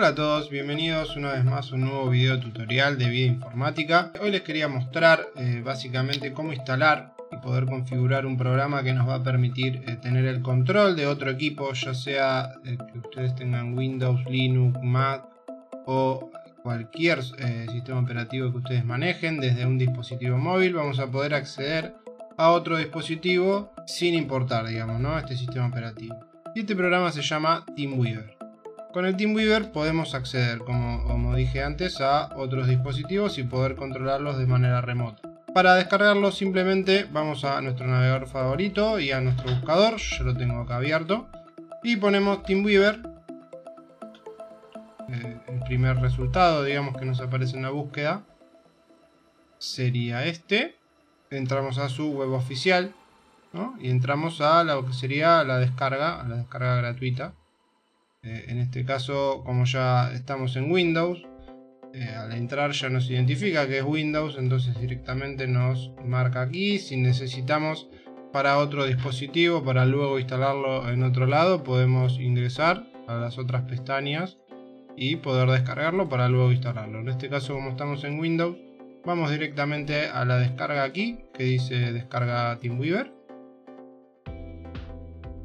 Hola a todos, bienvenidos una vez más a un nuevo video tutorial de vida informática. Hoy les quería mostrar eh, básicamente cómo instalar y poder configurar un programa que nos va a permitir eh, tener el control de otro equipo, ya sea eh, que ustedes tengan Windows, Linux, Mac o cualquier sistema operativo que ustedes manejen desde un dispositivo móvil. Vamos a poder acceder a otro dispositivo sin importar, digamos, ¿no? este sistema operativo. Y este programa se llama TeamWeaver. Con el TeamWeaver podemos acceder, como, dije antes, a otros dispositivos y poder controlarlos de manera remota. Para descargarlo simplemente vamos a nuestro navegador favorito y a nuestro buscador, yo lo tengo acá abierto, y ponemos TeamWeaver. Eh, el primer resultado, digamos, que nos aparece en la búsqueda sería este. Entramos a su web oficial y entramos a lo que sería la descarga, a la descarga gratuita. Eh, en este caso, como ya estamos en Windows, eh, al entrar ya nos identifica que es Windows, entonces directamente nos marca aquí. Si necesitamos para otro dispositivo, para luego instalarlo en otro lado, podemos ingresar a las otras pestañas y poder descargarlo para luego instalarlo. En este caso, como estamos en Windows, vamos directamente a la descarga aquí, que dice descarga TeamWeaver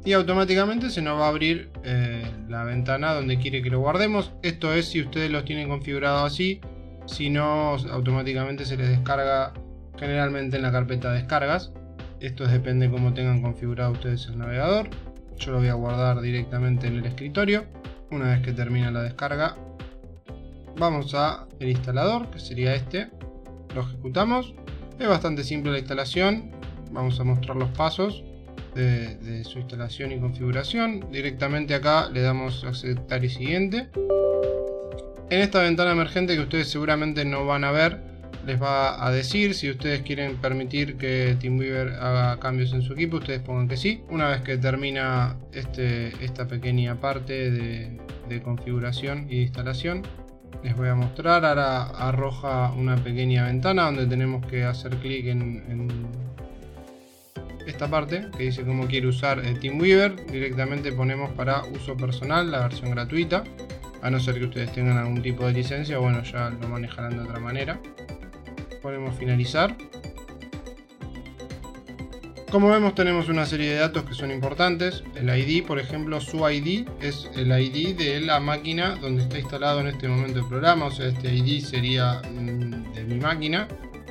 y automáticamente se nos va a abrir eh, la ventana donde quiere que lo guardemos. Esto es si ustedes los tienen configurado así, si no automáticamente se les descarga generalmente en la carpeta descargas. Esto depende cómo tengan configurado ustedes el navegador. Yo lo voy a guardar directamente en el escritorio. Una vez que termina la descarga, vamos a el instalador, que sería este. Lo ejecutamos. Es bastante simple la instalación. Vamos a mostrar los pasos de, su instalación y configuración. Directamente acá le damos aceptar y siguiente. En esta ventana emergente que ustedes seguramente no van a ver, les va a decir si ustedes quieren permitir que TeamWeaver haga cambios en su equipo, ustedes pongan que sí. Una vez que termina este, esta pequeña parte de, configuración y instalación, les voy a mostrar. Ahora arroja una pequeña ventana donde tenemos que hacer clic en esta parte que dice cómo quiere usar el TeamWeaver. Directamente ponemos para uso personal la versión gratuita. A no ser que ustedes tengan algún tipo de licencia, bueno, ya lo manejarán de otra manera. Ponemos finalizar. Como vemos tenemos una serie de datos que son importantes. El ID, por ejemplo, su ID es el ID de la máquina donde está instalado en este momento el programa. O sea, este ID sería mm, de mi máquina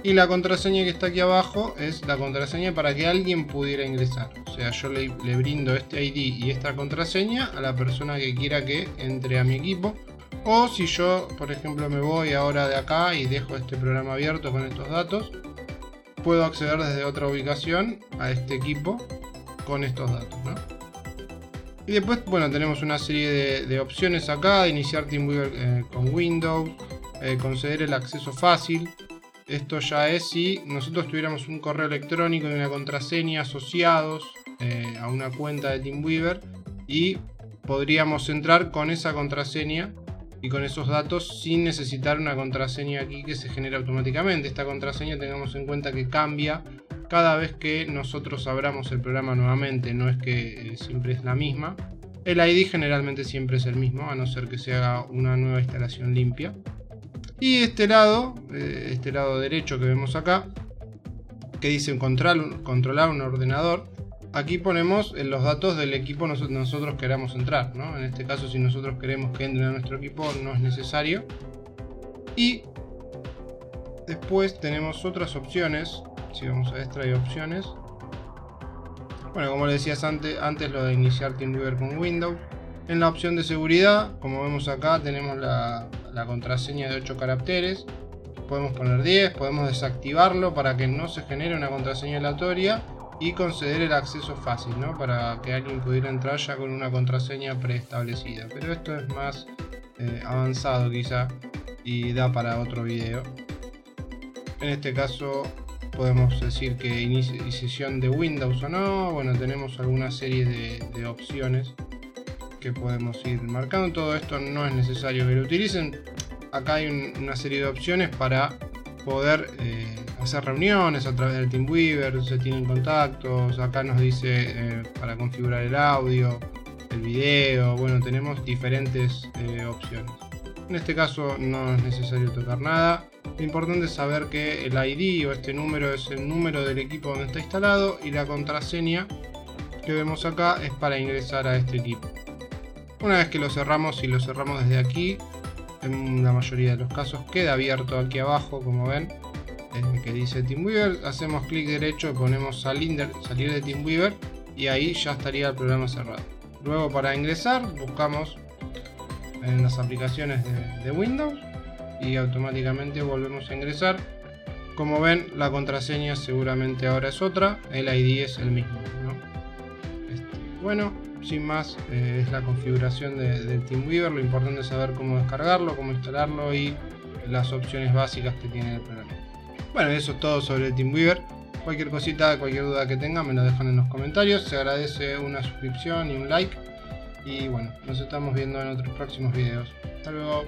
y la contraseña que está aquí abajo es la contraseña para que alguien pudiera ingresar. O sea, yo le, brindo este ID y esta contraseña a la persona que quiera que entre a mi equipo. O si yo, por ejemplo, me voy ahora de acá y dejo este programa abierto con estos datos, puedo acceder desde otra ubicación a este equipo con estos datos. Y después, bueno, tenemos una serie de, opciones acá, de iniciar TeamWeaver eh, con Windows, eh, conceder el acceso fácil, esto ya es si nosotros tuviéramos un correo electrónico y una contraseña asociados eh, a una cuenta de TeamWeaver y podríamos entrar con esa contraseña y con esos datos sin necesitar una contraseña aquí que se genera automáticamente. Esta contraseña tengamos en cuenta que cambia cada vez que nosotros abramos el programa nuevamente, no es que eh, siempre es la misma. El ID generalmente siempre es el mismo, a no ser que se haga una nueva instalación limpia. Y este lado, eh, este lado derecho que vemos acá, que dice controlar un ordenador, aquí ponemos eh, los datos del equipo nosotros, nosotros queramos entrar. En este caso, si nosotros queremos que entre a nuestro equipo, no es necesario. Y después tenemos otras opciones. Si vamos a extra hay opciones. Bueno, como les decías antes, antes lo de iniciar TeamViewer con Windows. En la opción de seguridad, como vemos acá, tenemos la, contraseña de 8 caracteres. Podemos poner 10, podemos desactivarlo para que no se genere una contraseña aleatoria y conceder el acceso fácil, ¿no? Para que alguien pudiera entrar ya con una contraseña preestablecida. Pero esto es más eh, avanzado quizá y da para otro video. En este caso podemos decir que iniciación de Windows o no. Bueno, tenemos alguna serie de opciones podemos ir marcando. Todo esto no es necesario que lo utilicen. Acá hay una serie de opciones para poder eh, hacer reuniones a través del TeamWeaver, se tienen contactos, acá nos dice eh, para configurar el audio, el video, bueno, tenemos diferentes eh, opciones. En este caso no es necesario tocar nada. Lo importante es saber que el ID o este número es el número del equipo donde está instalado y la contraseña que vemos acá es para ingresar a este equipo. Una vez que lo cerramos y lo cerramos desde aquí, en la mayoría de los casos queda abierto aquí abajo como ven eh, que dice TeamWeaver hacemos clic derecho ponemos salir, salir de TeamWeaver y ahí ya estaría el programa cerrado. Luego para ingresar buscamos en las aplicaciones de, Windows y automáticamente volvemos a ingresar. Como ven la contraseña seguramente ahora es otra el ID es el mismo este, bueno sin más eh, es la configuración de, de, TeamWeaver, lo importante es saber cómo descargarlo, cómo instalarlo y las opciones básicas que tiene el programa. Bueno, eso es todo sobre TeamWeaver. Cualquier cosita, cualquier duda que tengan, me lo dejan en los comentarios. Se agradece una suscripción y un like. Y bueno, nos estamos viendo en otros próximos videos. Hasta luego.